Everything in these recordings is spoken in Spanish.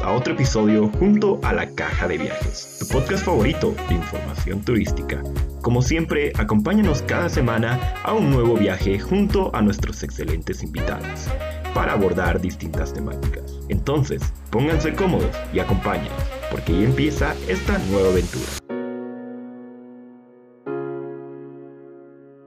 A otro episodio junto a La Caja de Viajes, tu podcast favorito de información turística. Como siempre, acompáñanos cada semana a un nuevo viaje junto a nuestros excelentes invitados para abordar distintas temáticas. Entonces, pónganse cómodos y acompáñenos, porque ya empieza esta nueva aventura.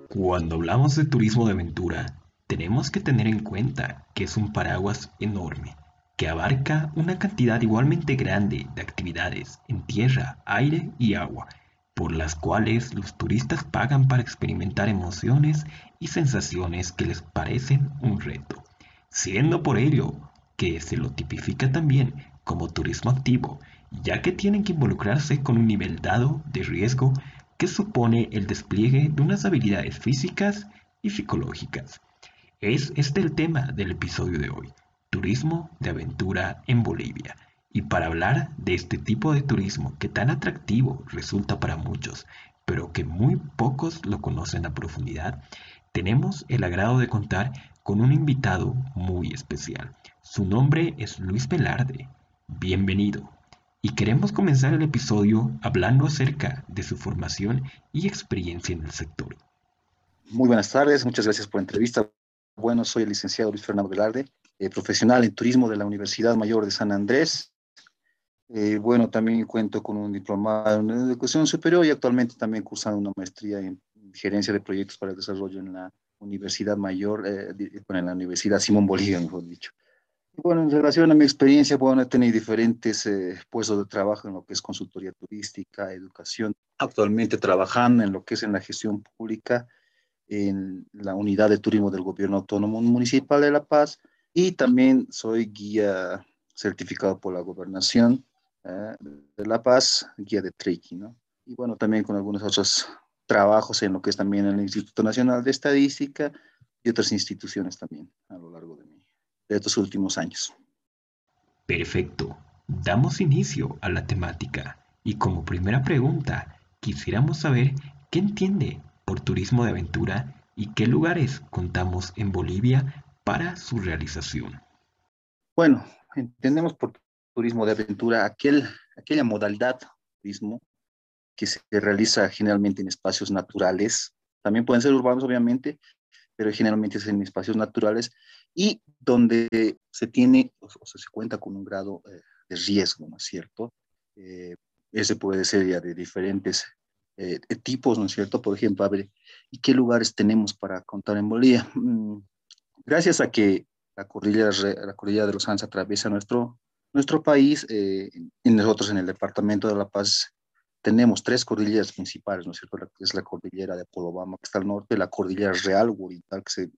Cuando hablamos de turismo de aventura, tenemos que tener en cuenta que es un paraguas enorme que abarca una cantidad igualmente grande de actividades en tierra, aire y agua, por las cuales los turistas pagan para experimentar emociones y sensaciones que les parecen un reto, siendo por ello que se lo tipifica también como turismo activo, ya que tienen que involucrarse con un nivel dado de riesgo que supone el despliegue de unas habilidades físicas y psicológicas. Es este el tema del episodio de hoy turismo de aventura en Bolivia. Y para hablar de este tipo de turismo que tan atractivo resulta para muchos, pero que muy pocos lo conocen a profundidad, tenemos el agrado de contar con un invitado muy especial. Su nombre es Luis Velarde. Bienvenido. Y queremos comenzar el episodio hablando acerca de su formación y experiencia en el sector. Muy buenas tardes, muchas gracias por la entrevista. Bueno, soy el licenciado Luis Fernando Velarde, eh, profesional en turismo de la Universidad Mayor de San Andrés. Eh, bueno, también cuento con un diplomado en educación superior y actualmente también cursando una maestría en gerencia de proyectos para el desarrollo en la Universidad Mayor, eh, en la Universidad Simón Bolívar, mejor dicho. Bueno, en relación a mi experiencia, bueno, he tenido diferentes puestos de trabajo en lo que es consultoría turística, educación. Actualmente trabajando en lo que es en la gestión pública, en la unidad de turismo del Gobierno Autónomo Municipal de La Paz, y también soy guía certificado por la gobernación eh, de La Paz, guía de trekking, ¿no? Y bueno, también con algunos otros trabajos en lo que es también el Instituto Nacional de Estadística y otras instituciones también a lo largo de, de estos últimos años. Perfecto. Damos inicio a la temática y como primera pregunta, quisiéramos saber qué entiende por turismo de aventura y qué lugares contamos en Bolivia para su realización? Bueno, entendemos por turismo de aventura aquel, aquella modalidad de turismo que se realiza generalmente en espacios naturales, también pueden ser urbanos obviamente, pero generalmente es en espacios naturales y donde se tiene o, se cuenta con un grado eh, de riesgo, ¿no es cierto? Eh, ese puede ser ya de diferentes eh, tipos, ¿no es cierto? Por ejemplo, a ver, ¿y qué lugares tenemos para contar en Bolivia? Mm, gracias a que la cordillera, la cordillera de los Andes atraviesa nuestro, nuestro país, eh, y nosotros en el departamento de La Paz tenemos tres cordilleras principales, ¿no es cierto? es la cordillera de Apolobama, que está al norte, la cordillera real oriental, que, se,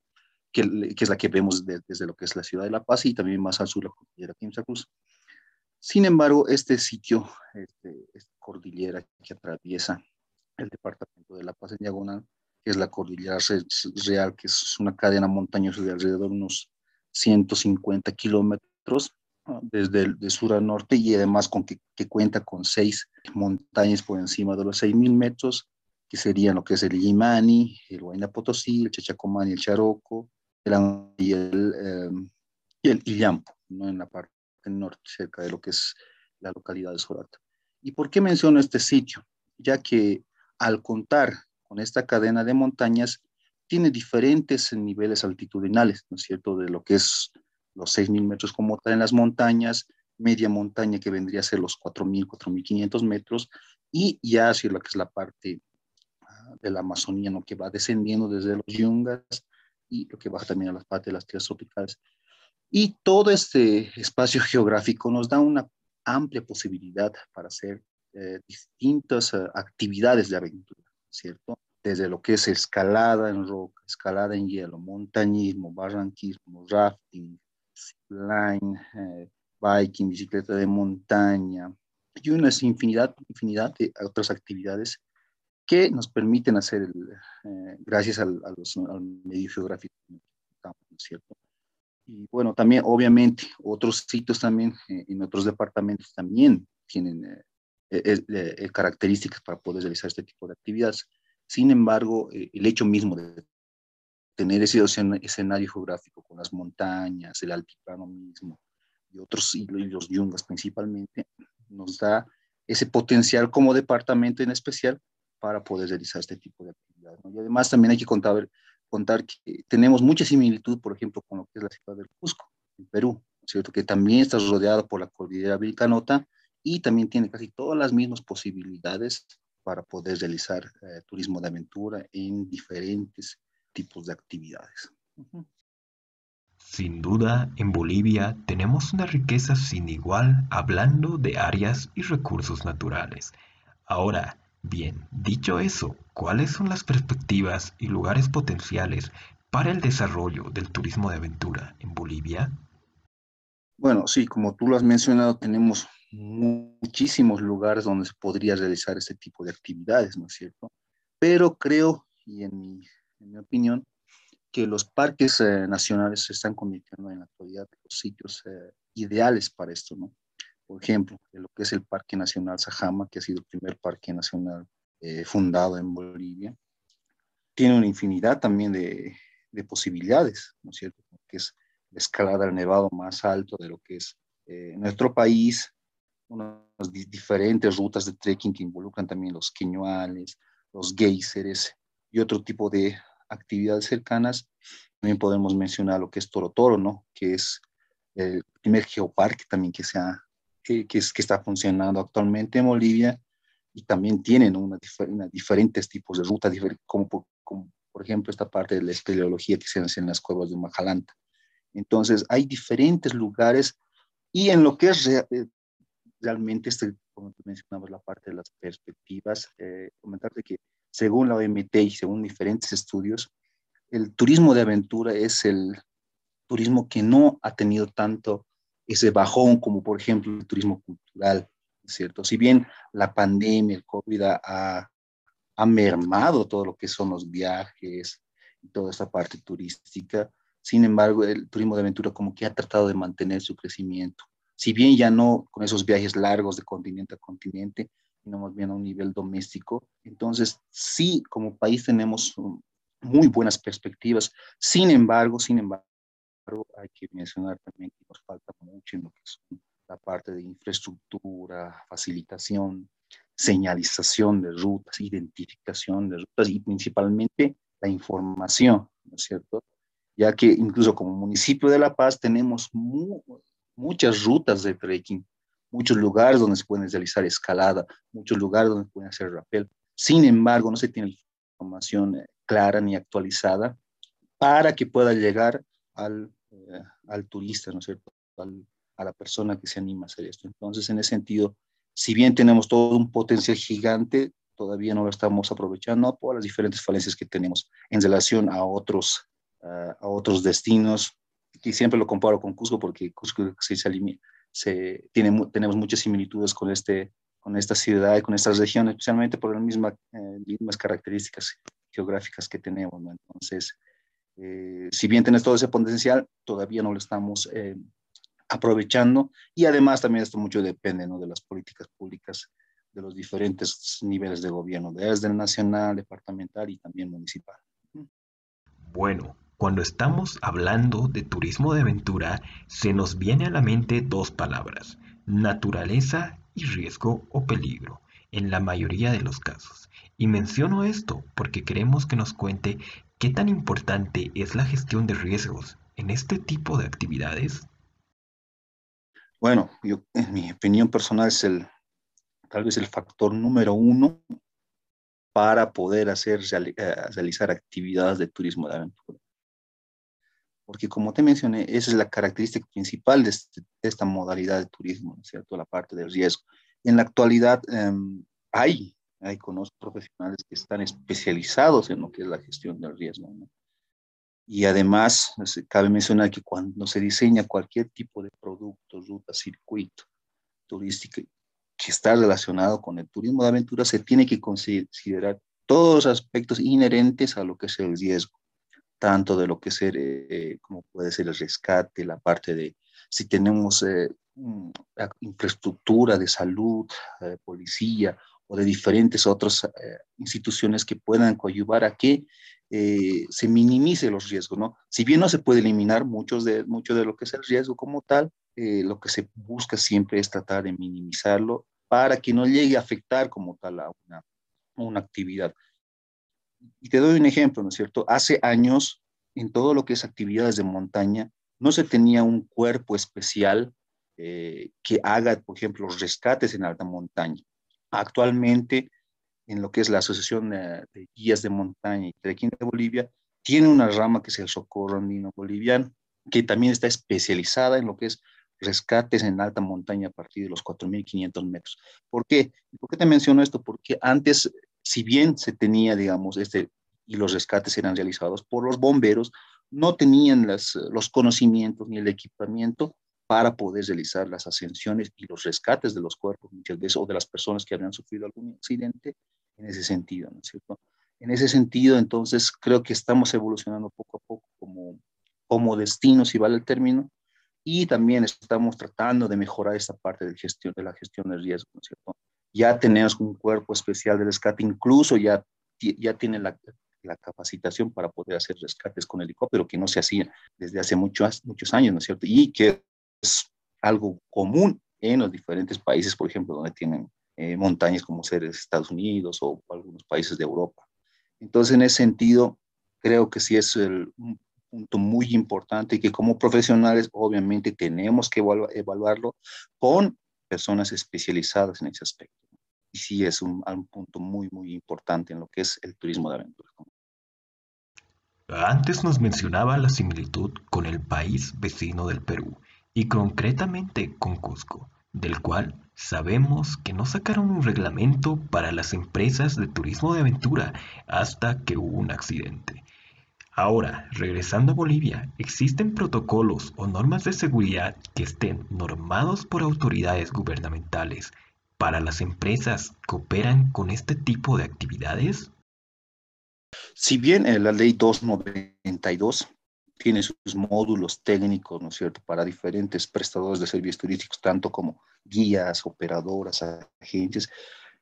que, que es la que vemos desde lo que es la ciudad de La Paz, y también más al sur la cordillera Quimsa Cruz. Sin embargo, este sitio, este, esta cordillera que atraviesa el departamento de La Paz en diagonal, que es la cordillera real, que es una cadena montañosa de alrededor de unos 150 kilómetros desde el de sur a norte y además con que, cuenta con seis montañas por encima de los 6.000 metros, que serían lo que es el Yimani, el Huayna Potosí, el Chachacomán el Charoco, el, y el, eh, y el Illampo, ¿no? en la parte norte, cerca de lo que es la localidad de Sorata. ¿Y por qué menciono este sitio? Ya que al contar con esta cadena de montañas tiene diferentes niveles altitudinales, ¿no es cierto? De lo que es los 6.000 metros como tal en las montañas, media montaña que vendría a ser los 4.000, 4.500 metros, y ya hacia lo que es la parte ah, de la Amazonía, ¿no? que va descendiendo desde los yungas y lo que baja también a las partes de las tierras tropicales. Y todo este espacio geográfico nos da una amplia posibilidad para hacer eh, distintas uh, actividades de aventura. ¿Cierto? Desde lo que es escalada en roca, escalada en hielo, montañismo, barranquismo, rafting, line, eh, biking, bicicleta de montaña y una infinidad, infinidad de otras actividades que nos permiten hacer, eh, gracias al, medio geográfico, ¿cierto? Y bueno, también, obviamente, otros sitios también eh, en otros departamentos también tienen eh, características para poder realizar este tipo de actividades. Sin embargo, eh, el hecho mismo de tener ese escenario geográfico con las montañas, el altiplano mismo, y otros, y los yungas principalmente, nos da ese potencial como departamento en especial para poder realizar este tipo de actividades. Y además también hay que contar, contar que tenemos mucha similitud, por ejemplo, con lo que es la ciudad del Cusco, en Perú, ¿cierto? Que también está rodeada por la cordillera Vilcanota y también tiene casi todas las mismas posibilidades para poder realizar eh, turismo de aventura en diferentes tipos de actividades. Sin duda, en Bolivia tenemos una riqueza sin igual hablando de áreas y recursos naturales. Ahora, bien, dicho eso, ¿cuáles son las perspectivas y lugares potenciales para el desarrollo del turismo de aventura en Bolivia? Bueno, sí, como tú lo has mencionado, tenemos muchísimos lugares donde se podría realizar este tipo de actividades, ¿no es cierto? Pero creo, y en mi opinión, que los parques eh, nacionales se están convirtiendo en la actualidad los sitios eh, ideales para esto, ¿no? Por ejemplo, lo que es el Parque Nacional Sajama, que ha sido el primer parque nacional eh, fundado en Bolivia, tiene una infinidad también de, de posibilidades, ¿no es cierto? Que es la escalada al nevado más alto de lo que es nuestro país, unas diferentes rutas de trekking que involucran también los queñuales, los geysers y otro tipo de actividades cercanas, también podemos mencionar lo que es Toro Toro, ¿no? Que es el primer geoparque también que, sea, que, que, es, que está funcionando actualmente en Bolivia y también tienen una, diferentes tipos de rutas, como por, como por ejemplo esta parte de la espeleología que se hace en las cuevas de Majalanta. Entonces, hay diferentes lugares y en lo que es eh, realmente, este, como tú mencionabas, la parte de las perspectivas, eh, comentarte que según la OMT y según diferentes estudios, el turismo de aventura es el turismo que no ha tenido tanto ese bajón como por ejemplo el turismo cultural, ¿cierto? Si bien la pandemia, el COVID ha, ha mermado todo lo que son los viajes y toda esta parte turística, sin embargo, el turismo de aventura como que ha tratado de mantener su crecimiento. Si bien ya no con esos viajes largos de continente a continente, sino más bien a un nivel doméstico. Entonces, sí, como país tenemos muy buenas perspectivas. Sin embargo, sin embargo, hay que mencionar también que nos falta mucho en lo que es la parte de infraestructura, facilitación, señalización de rutas, identificación de rutas y principalmente la información, ¿no es cierto? Ya que incluso como municipio de La Paz tenemos muchas rutas de trekking muchos lugares donde se puede realizar escalada, muchos lugares donde se puede hacer rappel. Sin embargo, no se tiene información eh, clara ni actualizada para que pueda llegar al, eh, al turista, ¿no es cierto? a la persona que se anima a hacer esto. Entonces, en ese sentido, si bien tenemos todo un potencial gigante, todavía no lo estamos aprovechando por las diferentes falencias que tenemos en relación a otros, uh, a otros destinos. Y siempre lo comparo con Cusco porque Cusco se, se, tiene, tenemos muchas similitudes con, este, con esta ciudad y con estas regiones, especialmente por las mismas, eh, mismas características geográficas que tenemos. Entonces, eh, si bien tienes todo ese potencial, todavía no lo estamos eh, aprovechando y además también esto mucho depende ¿no? de las políticas públicas de los diferentes niveles de gobierno, desde el nacional, departamental y también municipal. Bueno, cuando estamos hablando de turismo de aventura, se nos viene a la mente dos palabras, naturaleza y riesgo o peligro, en la mayoría de los casos. Y menciono esto porque queremos que nos cuente qué tan importante es la gestión de riesgos en este tipo de actividades. Bueno, yo, en mi opinión personal es el, tal vez el factor número uno para poder hacer, eh, realizar actividades de turismo de aventura porque como te mencioné, esa es la característica principal este, de, esta modalidad de turismo, ¿cierto? La parte del riesgo. En la actualidad em, hay, hay conozco profesionales que están especializados en lo que es la gestión del riesgo, ¿no? Y además, cabe mencionar que cuando se diseña cualquier tipo de producto, ruta, circuito turístico que está relacionado con el turismo de aventura, se tiene que considerar todos los aspectos inherentes a lo que es el riesgo tanto de lo que ser, eh, como puede ser el rescate, la parte de si tenemos eh, infraestructura de salud, eh, policía o de diferentes otras instituciones que puedan coadyuvar a que se minimice los riesgos, ¿no? Si bien no se puede eliminar muchos de, mucho de lo que es el riesgo como tal, eh, lo que se busca siempre es tratar de minimizarlo para que no llegue a afectar como tal a una, una actividad. Y te doy un ejemplo, ¿no es cierto? Hace años, en todo lo que es actividades de montaña, no se tenía un cuerpo especial eh, que haga, por ejemplo, los rescates en alta montaña. Actualmente, en lo que es la Asociación de Guías de Montaña y Trekking de Bolivia, tiene una rama que es el Socorro Andino Boliviano, que también está especializada en lo que es rescates en alta montaña a partir de los 4.500 metros. ¿Por qué? ¿Por qué te menciono esto? Porque antes, si bien se tenía, digamos, este, y los rescates eran realizados por los bomberos, no tenían las, los conocimientos ni el equipamiento para poder realizar las ascensiones y los rescates de los cuerpos muchas veces o de las personas que habían sufrido algún accidente en ese sentido, ¿no es cierto? En ese sentido, entonces, creo que estamos evolucionando poco a poco como, como destino, si vale el término, y también estamos tratando de mejorar esta parte de, gestión, de la gestión de riesgo, ¿no es cierto? Ya tenemos un cuerpo especial de rescate, incluso ya, ya tiene la, la capacitación para poder hacer rescates con helicóptero, que no se hacía desde hace muchos, muchos años, ¿no es cierto? Y que es algo común en los diferentes países, por ejemplo, donde tienen eh, montañas como ser Estados Unidos o algunos países de Europa. Entonces, en ese sentido, creo que sí es el, un punto muy importante y que como profesionales obviamente tenemos que evaluarlo con personas especializadas en ese aspecto. Y sí es un, un punto muy, muy importante en lo que es el turismo de aventura. Antes nos mencionaba la similitud con el país vecino del Perú y concretamente con Cusco, del cual sabemos que no sacaron un reglamento para las empresas de turismo de aventura hasta que hubo un accidente. Ahora, regresando a Bolivia, ¿existen protocolos o normas de seguridad que estén normados por autoridades gubernamentales para las empresas que operan con este tipo de actividades? Si bien eh, la ley 292 tiene sus módulos técnicos, ¿no es cierto?, para diferentes prestadores de servicios turísticos, tanto como guías, operadoras, agencias.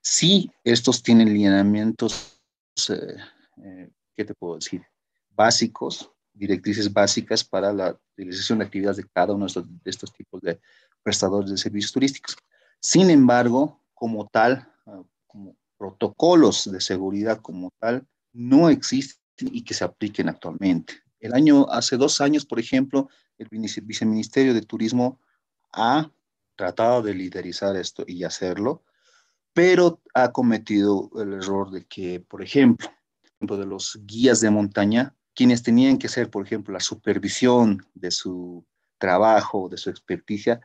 Sí, estos tienen lineamientos, eh, eh, ¿qué te puedo decir? Básicos, directrices básicas para la realización de actividades de cada uno de estos, tipos de prestadores de servicios turísticos. Sin embargo, como tal, ah, protocolos de seguridad como tal, no existen y que se apliquen actualmente. El año, hace dos años, por ejemplo, el viceministerio de Turismo ha tratado de liderizar esto y hacerlo, pero ha cometido el error de que, por ejemplo, de los guías de montaña, quienes tenían que hacer, por ejemplo, la supervisión de su trabajo, de su experticia,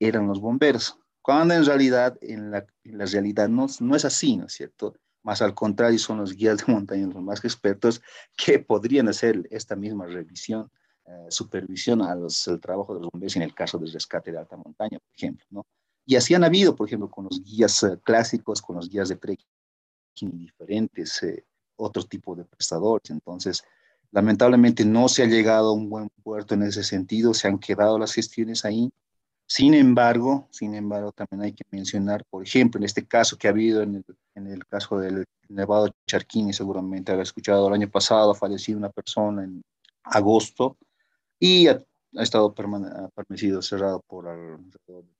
eran los bomberos, cuando en realidad, en la, realidad no, no es así, ¿no es cierto? Más al contrario, son los guías de montaña los más expertos que podrían hacer esta misma revisión, eh, supervisión al trabajo de los bomberos en el caso del rescate de alta montaña, por ejemplo, ¿no? Y así han habido, por ejemplo, con los guías eh, clásicos, con los guías de trekking diferentes eh, otros tipos de prestadores. Entonces, lamentablemente no se ha llegado a un buen puerto en ese sentido, se han quedado las gestiones ahí sin embargo, sin embargo, también hay que mencionar, por ejemplo, en este caso que ha habido en el, en caso del Nevado Charquini, seguramente habrá escuchado el año pasado, ha fallecido una persona en agosto y ha, estado permanecido cerrado por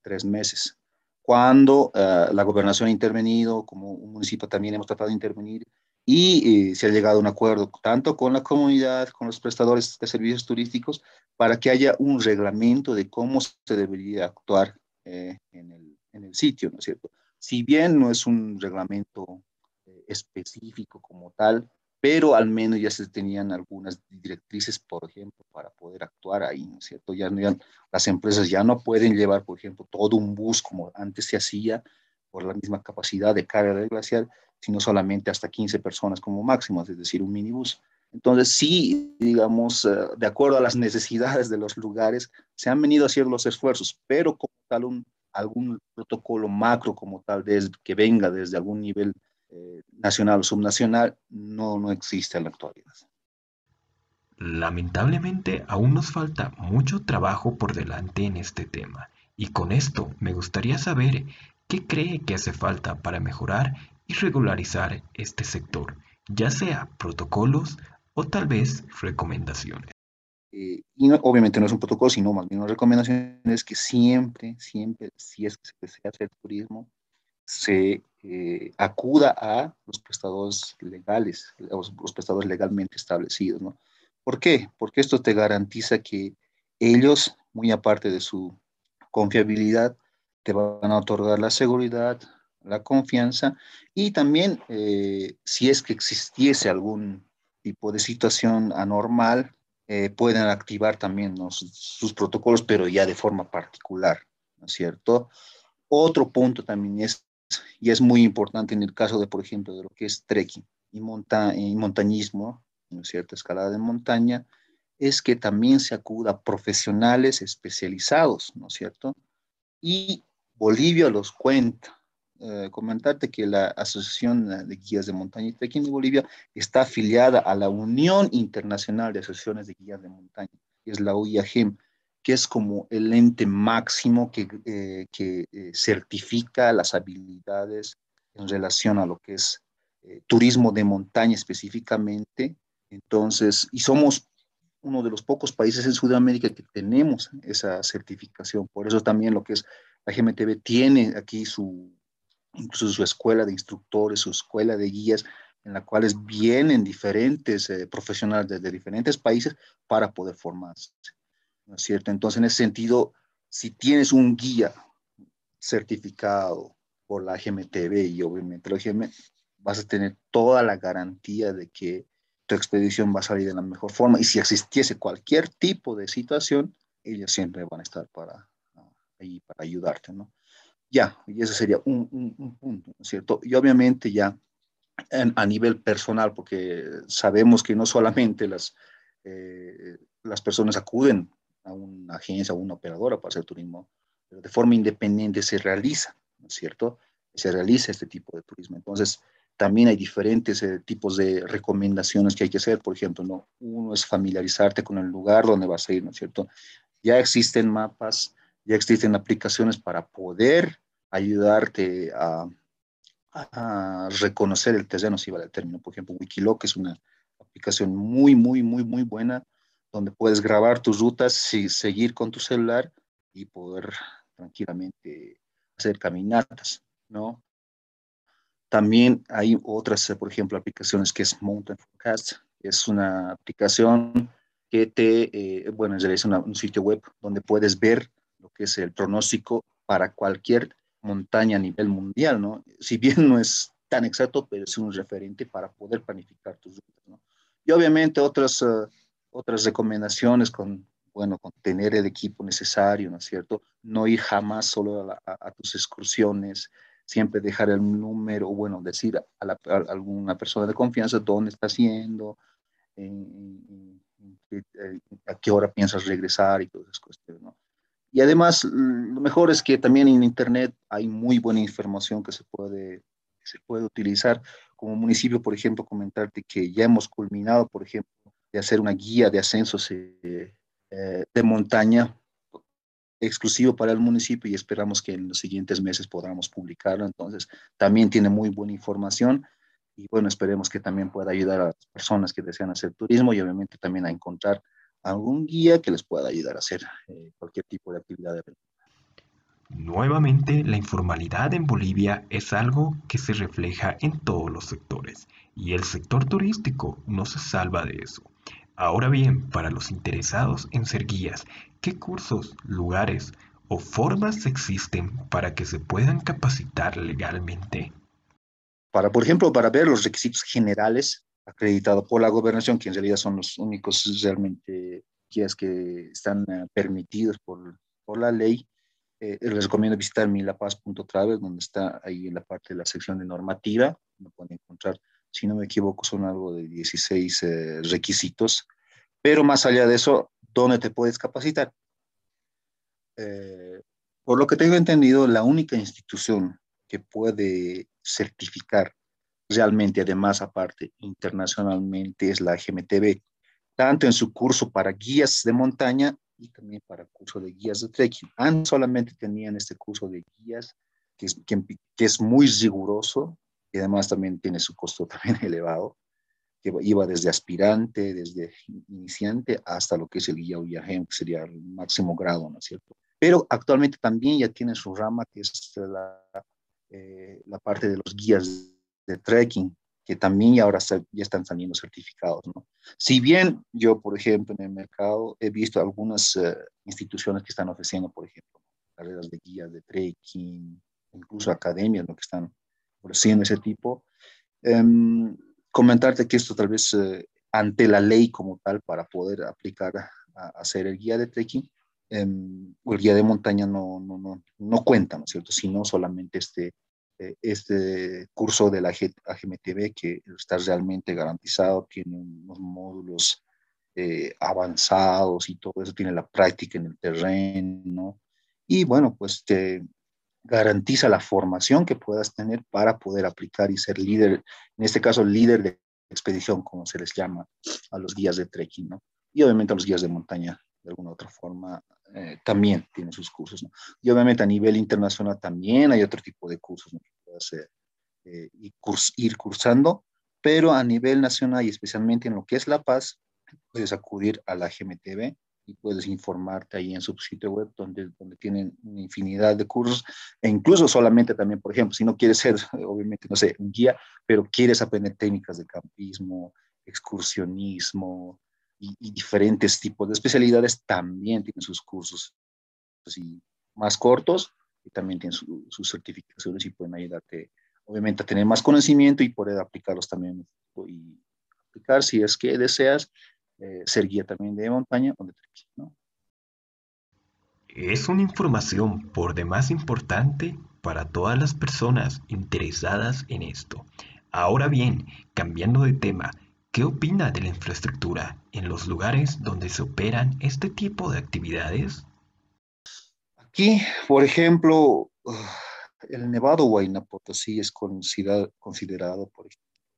tres meses. Cuando uh, la gobernación ha intervenido, como un municipio también hemos tratado de intervenir, y eh, se ha llegado a un acuerdo tanto con la comunidad, con los prestadores de servicios turísticos, para que haya un reglamento de cómo se debería actuar eh, en, el, en, el, sitio, ¿no es cierto? Si bien no es un reglamento eh, específico como tal, pero al menos ya se tenían algunas directrices, por ejemplo, para poder actuar ahí, ¿no es cierto? Ya, ya las empresas ya no pueden llevar, por ejemplo, todo un bus como antes se hacía por la misma capacidad de carga del glaciar, sino solamente hasta 15 personas como máximo, es decir, un minibús. Entonces, sí, digamos, eh, de acuerdo a las necesidades de los lugares, se han venido haciendo los esfuerzos, pero como tal, un, algún protocolo macro como tal, desde, que venga desde algún nivel eh, nacional o subnacional, no, no existe en la actualidad. Lamentablemente, aún nos falta mucho trabajo por delante en este tema. Y con esto me gustaría saber qué cree que hace falta para mejorar y regularizar este sector, ya sea protocolos o tal vez recomendaciones. eh, y obviamente no es un protocolo, sino más bien una recomendación es que siempre, siempre, si es que se desea hacer turismo, se eh, acuda a los prestadores legales, los, los, prestadores legalmente establecidos, ¿no? ¿Por qué? Porque esto te garantiza que ellos, muy aparte de su confiabilidad, te van a otorgar la seguridad, la confianza y también eh, si es que existiese algún tipo de situación anormal, eh, pueden activar también sus protocolos, pero ya de forma particular, ¿no es cierto? Otro punto también es, y es muy importante en el caso de, por ejemplo, de lo que es trekking y, monta y montañismo, ¿no es cierto? Escalada de montaña, es que también se acuda a profesionales especializados, ¿no es cierto? Y Bolivia los cuenta. Eh, comentarte que la Asociación de Guías de Montaña y Trekking de Bolivia está afiliada a la Unión Internacional de Asociaciones de Guías de Montaña, que es la UIAGEM, que es como el ente máximo que, eh, que eh, certifica las habilidades en relación a lo que es turismo de montaña específicamente. Entonces, y somos uno de los pocos países en Sudamérica que tenemos esa certificación. Por eso también lo que es la GMTV tiene aquí su, incluso su escuela de instructores, su escuela de guías, en la cuales vienen diferentes eh, profesionales desde diferentes países para poder formarse. ¿No es cierto? Entonces, en ese sentido, si tienes un guía certificado por la GMTV y obviamente la GM, vas a tener toda la garantía de que tu expedición va a salir de la mejor forma. Y si existiese cualquier tipo de situación, ellos siempre van a estar para, ahí para ayudarte, ¿no? Ya, y ese sería un, un, punto, ¿no es cierto? Y obviamente ya a nivel personal, porque sabemos que no solamente las, eh, las personas acuden a una agencia o una operadora para hacer turismo, pero de forma independiente se realiza, ¿no es cierto? Se realiza este tipo de turismo. Entonces, también hay diferentes eh, tipos de recomendaciones que hay que hacer. Por ejemplo, ¿no? uno es familiarizarte con el lugar donde vas a ir, ¿no es cierto? Ya existen mapas ya existen aplicaciones para poder ayudarte a, reconocer el terreno, si vale el término. Por ejemplo, Wikiloc es una aplicación muy, muy, muy, muy buena, donde puedes grabar tus rutas, y seguir con tu celular y poder tranquilamente hacer caminatas, ¿no? También hay otras, por ejemplo, aplicaciones que es Mountain Forecast, es una aplicación que te, eh, bueno, es un sitio web donde puedes ver lo que es el pronóstico para cualquier montaña a nivel mundial, ¿no? Si bien no es tan exacto, pero es un referente para poder planificar tus rutas, ¿no? Y obviamente otras, uh, otras recomendaciones con, bueno, con tener el equipo necesario, ¿no es cierto? No ir jamás solo a, a, a tus excursiones, siempre dejar el número, bueno, decir a, la, a alguna persona de confianza dónde está haciendo, en, en, en, a qué hora piensas regresar y todas esas cuestiones, ¿no? Y además, lo mejor es que también en Internet hay muy buena información que se puede, se puede utilizar. Como municipio, por ejemplo, comentarte que ya hemos culminado, por ejemplo, de hacer una guía de ascensos eh, eh, de montaña exclusivo para el municipio y esperamos que en los siguientes meses podamos publicarlo. Entonces, también tiene muy buena información y bueno, esperemos que también pueda ayudar a las personas que desean hacer turismo y obviamente también a encontrar algún guía que les pueda ayudar a hacer eh, cualquier tipo de actividad de. Nuevamente, la informalidad en Bolivia es algo que se refleja en todos los sectores y el sector turístico no se salva de eso. Ahora bien, para los interesados en ser guías, ¿qué cursos, lugares o formas existen para que se puedan capacitar legalmente? Para, por ejemplo, para ver los requisitos generales acreditado por la gobernación, que en realidad son los únicos realmente guías que están uh, permitidos por, por, la ley. Eh, les recomiendo visitar milapaz.travel, donde está ahí en la parte de la sección de normativa. Me pueden encontrar, si no me equivoco, son algo de 16 eh, requisitos. Pero más allá de eso, ¿dónde te puedes capacitar? Eh, por lo que tengo entendido, la única institución que puede certificar realmente además aparte internacionalmente es la GMTB, tanto en su curso para guías de montaña y también para curso de guías de trekking. Antes solamente tenían este curso de guías que es, que, que es muy riguroso y además también tiene su costo también elevado, que iba desde aspirante, desde iniciante, hasta lo que es el guía viajero, que sería el máximo grado, ¿no es cierto? Pero actualmente también ya tiene su rama, que es la, eh, la parte de los guías de trekking, que también ahora ya están saliendo certificados. ¿no? Si bien yo, por ejemplo, en el mercado he visto algunas eh, instituciones que están ofreciendo, por ejemplo, carreras de guías de trekking, incluso academias ¿no? que están ofreciendo ese tipo, em, comentarte que esto tal vez eh, ante la ley como tal para poder aplicar a, hacer el guía de trekking, o el guía de montaña no, no, no, no cuenta, ¿no es cierto? Sino solamente este este curso de la AGMTV que está realmente garantizado, tiene unos módulos eh, avanzados y todo eso, tiene la práctica en el terreno y bueno, pues te garantiza la formación que puedas tener para poder aplicar y ser líder, en este caso líder de expedición, como se les llama a los guías de trekking, ¿no? Y obviamente a los guías de montaña, de alguna otra forma, eh, también tiene sus cursos. ¿no? Y obviamente a nivel internacional también hay otro tipo de cursos ¿no? que puedes eh, ir cursando, pero a nivel nacional y especialmente en lo que es La Paz, puedes acudir a la GMTV y puedes informarte ahí en su sitio web donde, donde tienen una infinidad de cursos e incluso solamente también, por ejemplo, si no quieres ser, obviamente, no sé, un guía, pero quieres aprender técnicas de campismo, excursionismo, y, diferentes tipos de especialidades también tienen sus cursos así, más cortos y también tienen sus certificaciones y pueden ayudarte, obviamente, a tener más conocimiento y poder aplicarlos también y aplicar si es que deseas eh, ser guía también de montaña o de trekking, ¿no? Es una información por demás importante para todas las personas interesadas en esto. Ahora bien, cambiando de tema, ¿Qué opina de la infraestructura en los lugares donde se operan este tipo de actividades? Aquí, por ejemplo, el Nevado Huayna Potosí es considerado, por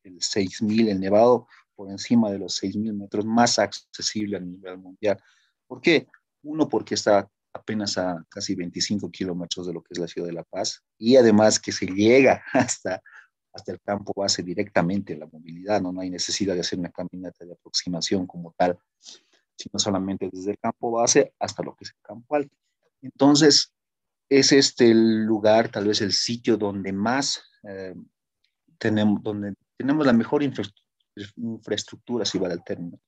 el 6.000, el Nevado por encima de los 6.000 metros más accesible a nivel mundial. ¿Por qué? Uno, porque está apenas a casi 25 kilómetros de lo que es la ciudad de La Paz y además que se llega hasta hasta el campo base directamente la movilidad, ¿no? no hay necesidad de hacer una caminata de aproximación como tal, sino solamente desde el campo base hasta lo que es el campo alto. Entonces, es este el lugar, tal vez el sitio donde más eh, tenemos, donde tenemos la mejor infraestructura, si vale el término.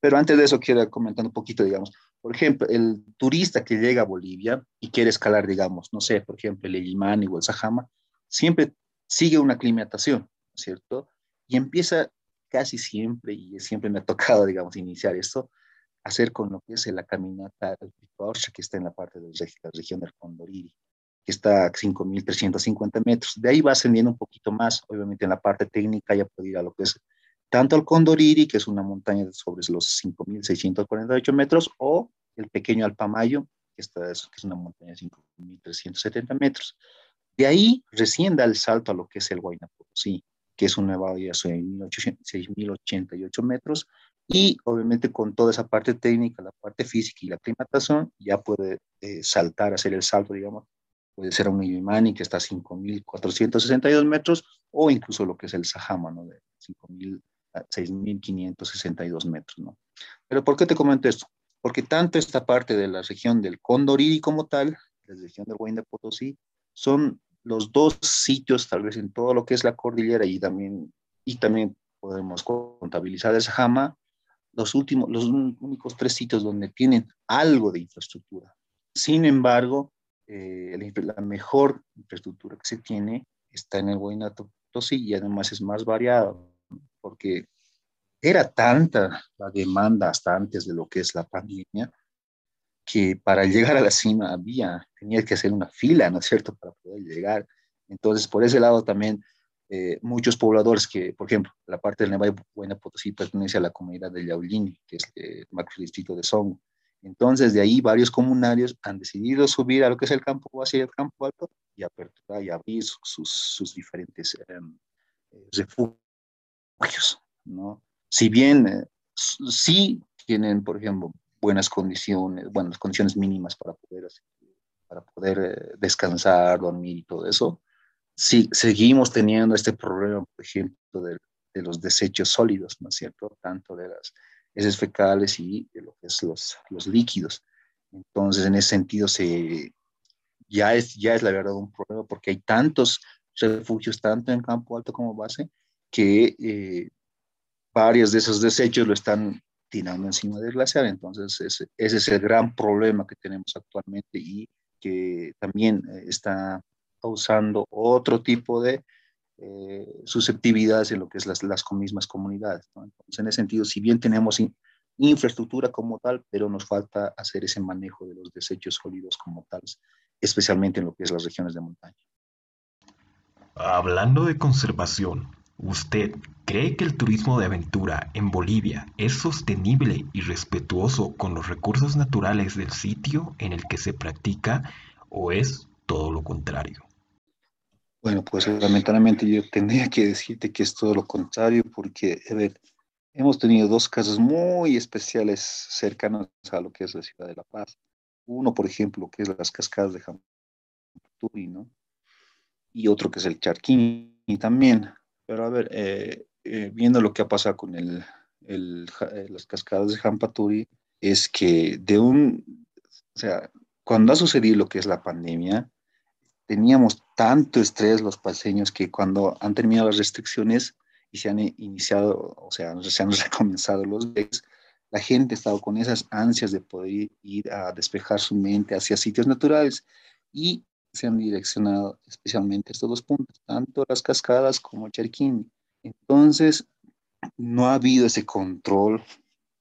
Pero antes de eso, quiero comentar un poquito, digamos, por ejemplo, el turista que llega a Bolivia y quiere escalar, digamos, no sé, por ejemplo, el Illimani o el Sajama, siempre sigue una aclimatación, ¿cierto? Y empieza casi siempre, y siempre me ha tocado, digamos, iniciar esto, hacer con lo que es la caminata del que está en la parte de la región del Condoriri, que está a 5.350 metros. De ahí va ascendiendo un poquito más, obviamente en la parte técnica ya puede ir a lo que es tanto el Condoriri, que es una montaña sobre los 5.648 metros, o el pequeño Alpamayo, que, está, que es una montaña de 5.370 metros. De ahí recién da el salto a lo que es el Huayna Potosí, que es una nevado de 6.088 metros, y obviamente con toda esa parte técnica, la parte física y la aclimatación, ya puede eh, saltar, hacer el salto, digamos, puede ser un Illimani que está a 5.462 metros, o incluso lo que es el Sahama, ¿no? De 6.562 metros, ¿no? Pero ¿por qué te comento esto? Porque tanto esta parte de la región del Condoriri como tal, la región del Huayna Potosí, son los dos sitios, tal vez en todo lo que es la cordillera y también, y también podemos contabilizar esa jama, los últimos, los únicos tres sitios donde tienen algo de infraestructura. Sin embargo, eh, la, mejor infraestructura que se tiene está en el Huayna Potosí y además es más variado, porque era tanta la demanda hasta antes de lo que es la pandemia, que para llegar a la cima había, tenía que hacer una fila, ¿no es cierto?, para poder llegar. Entonces, por ese lado también, eh, muchos pobladores que, por ejemplo, la parte del Nevado Buena Potosí pertenece a la comunidad de Yaulini, que es el macro distrito de Songo. Entonces, de ahí varios comunarios han decidido subir a lo que es el campo base y el campo alto y aperturar y abrir sus, sus diferentes em, eh, refugios, ¿no? Si bien eh, sí tienen, por ejemplo, buenas condiciones, buenas condiciones mínimas para poder, para poder eh, descansar, dormir y todo eso. Si seguimos teniendo este problema, por ejemplo, del, de los desechos sólidos, ¿no es cierto? Tanto de las heces fecales y de lo que es los, los líquidos. Entonces, en ese sentido, se, ya, es, ya es la verdad un problema porque hay tantos refugios, tanto en campo alto como base, que eh, varios de esos desechos lo están tirando encima del glaciar. Entonces, ese, ese, es el gran problema que tenemos actualmente y que también eh, está causando otro tipo de eh, susceptibilidades en lo que es las, las mismas comunidades. Entonces, en ese sentido, si bien tenemos infraestructura como tal, pero nos falta hacer ese manejo de los desechos sólidos como tales, especialmente en lo que es las regiones de montaña. Hablando de conservación, ¿usted cree que el turismo de aventura en Bolivia es sostenible y respetuoso con los recursos naturales del sitio en el que se practica o es todo lo contrario? Bueno, pues lamentablemente yo tendría que decirte que es todo lo contrario porque, a ver, hemos tenido dos casos muy especiales cercanos a lo que es la ciudad de La Paz. Uno, por ejemplo, que es las cascadas de Jampaturi, ¿no? Y otro que es el Charquín también. Pero a ver, eh, eh, viendo lo que ha pasado con eh, las cascadas de Jampaturi, es que de un, o sea, cuando ha sucedido lo que es la pandemia, teníamos tanto estrés los paseños que cuando han terminado las restricciones y se han iniciado, o sea, se han recomenzado los viajes, la gente ha estado con esas ansias de poder ir a despejar su mente hacia sitios naturales y se han direccionado especialmente estos dos puntos, tanto las cascadas como Cherquín. Entonces, no ha habido ese control,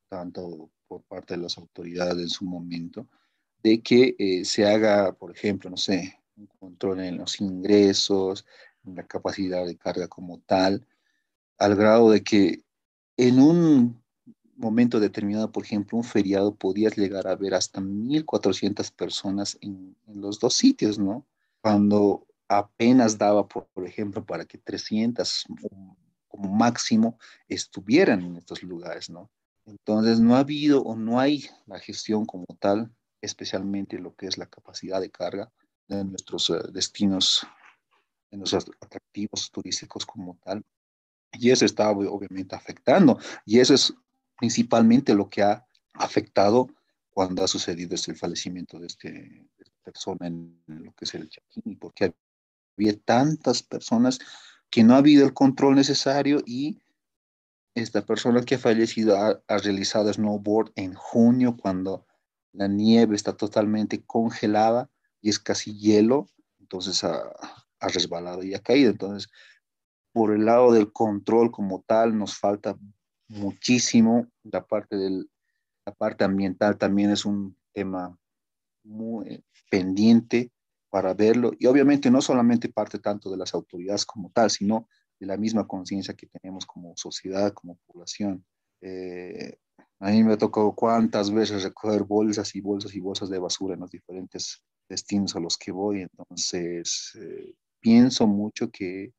tanto por parte de las autoridades en su momento, de que eh, se haga, por ejemplo, no sé, un control en los ingresos, en la capacidad de carga como tal, al grado de que en un momento determinado, por ejemplo, un feriado, podías llegar a ver hasta 1.400 personas en, los dos sitios, ¿no? Cuando apenas daba, por, ejemplo, para que 300 como máximo estuvieran en estos lugares, ¿no? Entonces, no ha habido o no hay la gestión como tal, especialmente lo que es la capacidad de carga, de nuestros eh, destinos, de nuestros atractivos turísticos como tal. Y eso está obviamente afectando. Y eso es principalmente lo que ha afectado cuando ha sucedido este, el fallecimiento de, este, esta persona en lo que es el Chaquín, porque había tantas personas que no ha habido el control necesario y esta persona que ha fallecido ha, ha realizado snowboard en junio cuando la nieve está totalmente congelada y es casi hielo, entonces ha, resbalado y ha caído. Entonces, por el lado del control como tal, nos falta muchísimo. La parte, del, la parte ambiental también es un tema muy pendiente para verlo. Y obviamente no solamente parte tanto de las autoridades como tal, sino de la misma conciencia que tenemos como sociedad, como población. Eh, a mí me tocado cuántas veces recoger bolsas y bolsas y bolsas de basura en los diferentes destinos a los que voy. Entonces, eh, pienso mucho que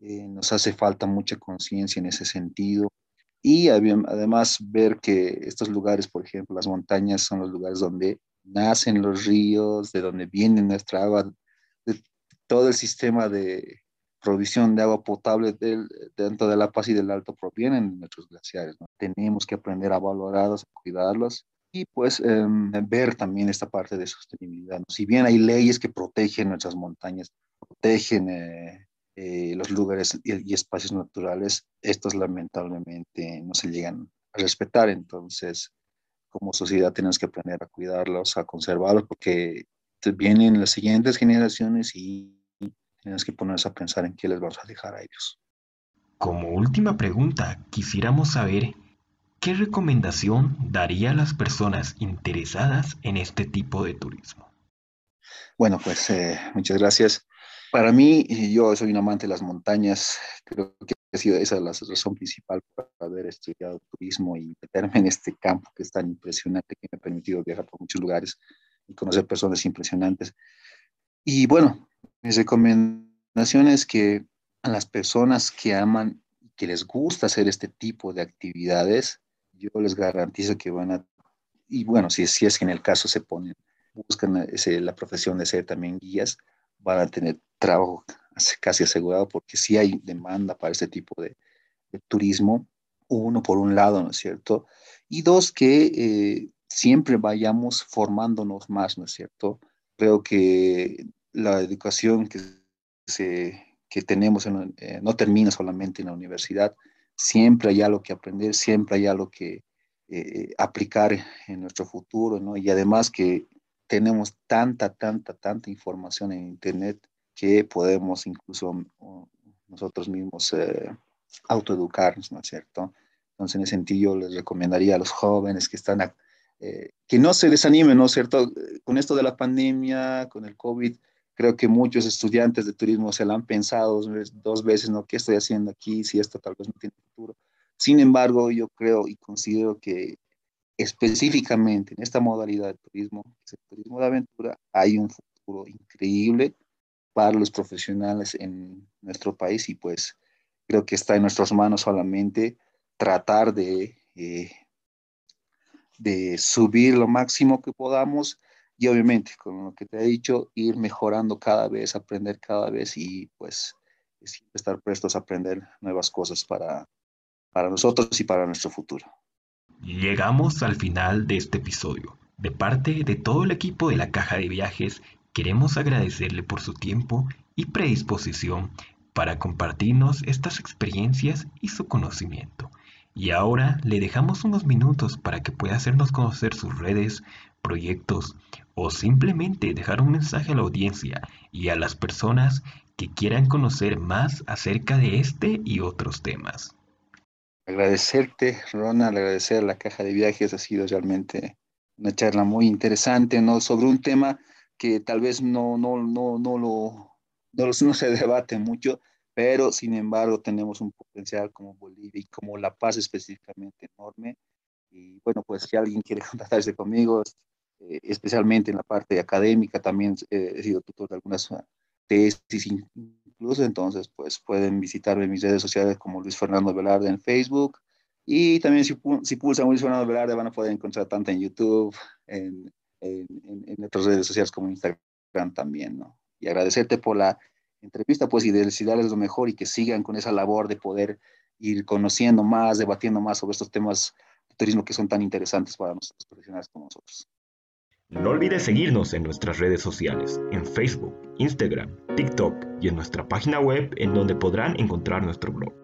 eh, nos hace falta mucha conciencia en ese sentido. Y además ver que estos lugares, por ejemplo, las montañas son los lugares donde nacen los ríos, de donde viene nuestra agua, de todo el sistema de provisión de agua potable del, dentro de La Paz y del Alto provienen de nuestros glaciares. Tenemos que aprender a valorarlos, a cuidarlos y pues em, ver también esta parte de sostenibilidad. Si bien hay leyes que protegen nuestras montañas, protegen eh, eh, los lugares y, espacios naturales, estos lamentablemente no se llegan a respetar. Entonces, como sociedad tenemos que aprender a cuidarlos, a conservarlos, porque vienen las siguientes generaciones y tenemos que ponernos a pensar en qué les vamos a dejar a ellos. Como última pregunta, quisiéramos saber ¿Qué recomendación daría a las personas interesadas en este tipo de turismo? Bueno, pues eh, muchas gracias. Para mí, yo soy un amante de las montañas. Creo que ha sido esa la razón principal para haber estudiado turismo y meterme en este campo que es tan impresionante, que me ha permitido viajar por muchos lugares y conocer personas impresionantes. Y bueno, mis recomendaciones que a las personas que aman y que les gusta hacer este tipo de actividades, yo les garantizo que van a, y bueno, si, si es que en el caso se ponen, buscan ese, la profesión de ser también guías, van a tener trabajo casi asegurado porque sí hay demanda para este tipo de, turismo, uno por un lado, ¿no es cierto? Y dos, que eh, siempre vayamos formándonos más, ¿no es cierto? Creo que la educación que, que tenemos eh, no termina solamente en la universidad, siempre hay algo que aprender, siempre hay algo que eh, aplicar en nuestro futuro, ¿no? Y además que tenemos tanta, tanta, tanta información en Internet que podemos incluso nosotros mismos autoeducarnos, ¿no es cierto? Entonces, en ese sentido, les recomendaría a los jóvenes que están, eh, que no se desanimen, ¿no es cierto? Con esto de la pandemia, con el COVID, creo que muchos estudiantes de turismo se lo han pensado dos veces, ¿no? ¿Qué estoy haciendo aquí? Si esto tal vez no tiene futuro. Sin embargo, yo creo y considero que específicamente en esta modalidad de turismo, el turismo de aventura, hay un futuro increíble para los profesionales en nuestro país y pues creo que está en nuestras manos solamente tratar de, eh, de subir lo máximo que podamos y obviamente con lo que te he dicho, ir mejorando cada vez, aprender cada vez y pues estar prestos a aprender nuevas cosas para, para nosotros y para nuestro futuro. Llegamos al final de este episodio. De parte de todo el equipo de la Caja de Viajes, queremos agradecerle por su tiempo y predisposición para compartirnos estas experiencias y su conocimiento. Y ahora le dejamos unos minutos para que pueda hacernos conocer sus redes, proyectos o simplemente dejar un mensaje a la audiencia y a las personas que quieran conocer más acerca de este y otros temas agradecerte, Ronald, agradecer a la caja de viajes, ha sido realmente una charla muy interesante, ¿no? Sobre un tema que tal vez no, no, no, no, lo, no, se debate mucho, pero sin embargo tenemos un potencial como Bolivia y como La Paz específicamente enorme. Y bueno, pues si alguien quiere contactarse conmigo, eh, especialmente en la parte académica, también eh, he sido tutor de algunas tesis incluso, entonces pues pueden visitarme en mis redes sociales como Luis Fernando Velarde en Facebook y también si, si pulsan Luis Fernando Velarde van a poder encontrar tanto en YouTube, en, en, en, otras redes sociales como Instagram también, ¿no? Y agradecerte por la entrevista, pues, y desearles lo mejor y que sigan con esa labor de poder ir conociendo más, debatiendo más sobre estos temas de turismo que son tan interesantes para nosotros profesionales como nosotros. No olvides seguirnos en nuestras redes sociales, en Facebook, Instagram, TikTok y en nuestra página web en donde podrán encontrar nuestro blog.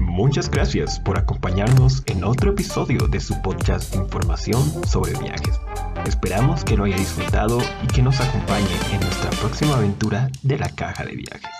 Muchas gracias por acompañarnos en otro episodio de su podcast de información sobre viajes. Esperamos que lo haya disfrutado y que nos acompañe en nuestra próxima aventura de la caja de viajes.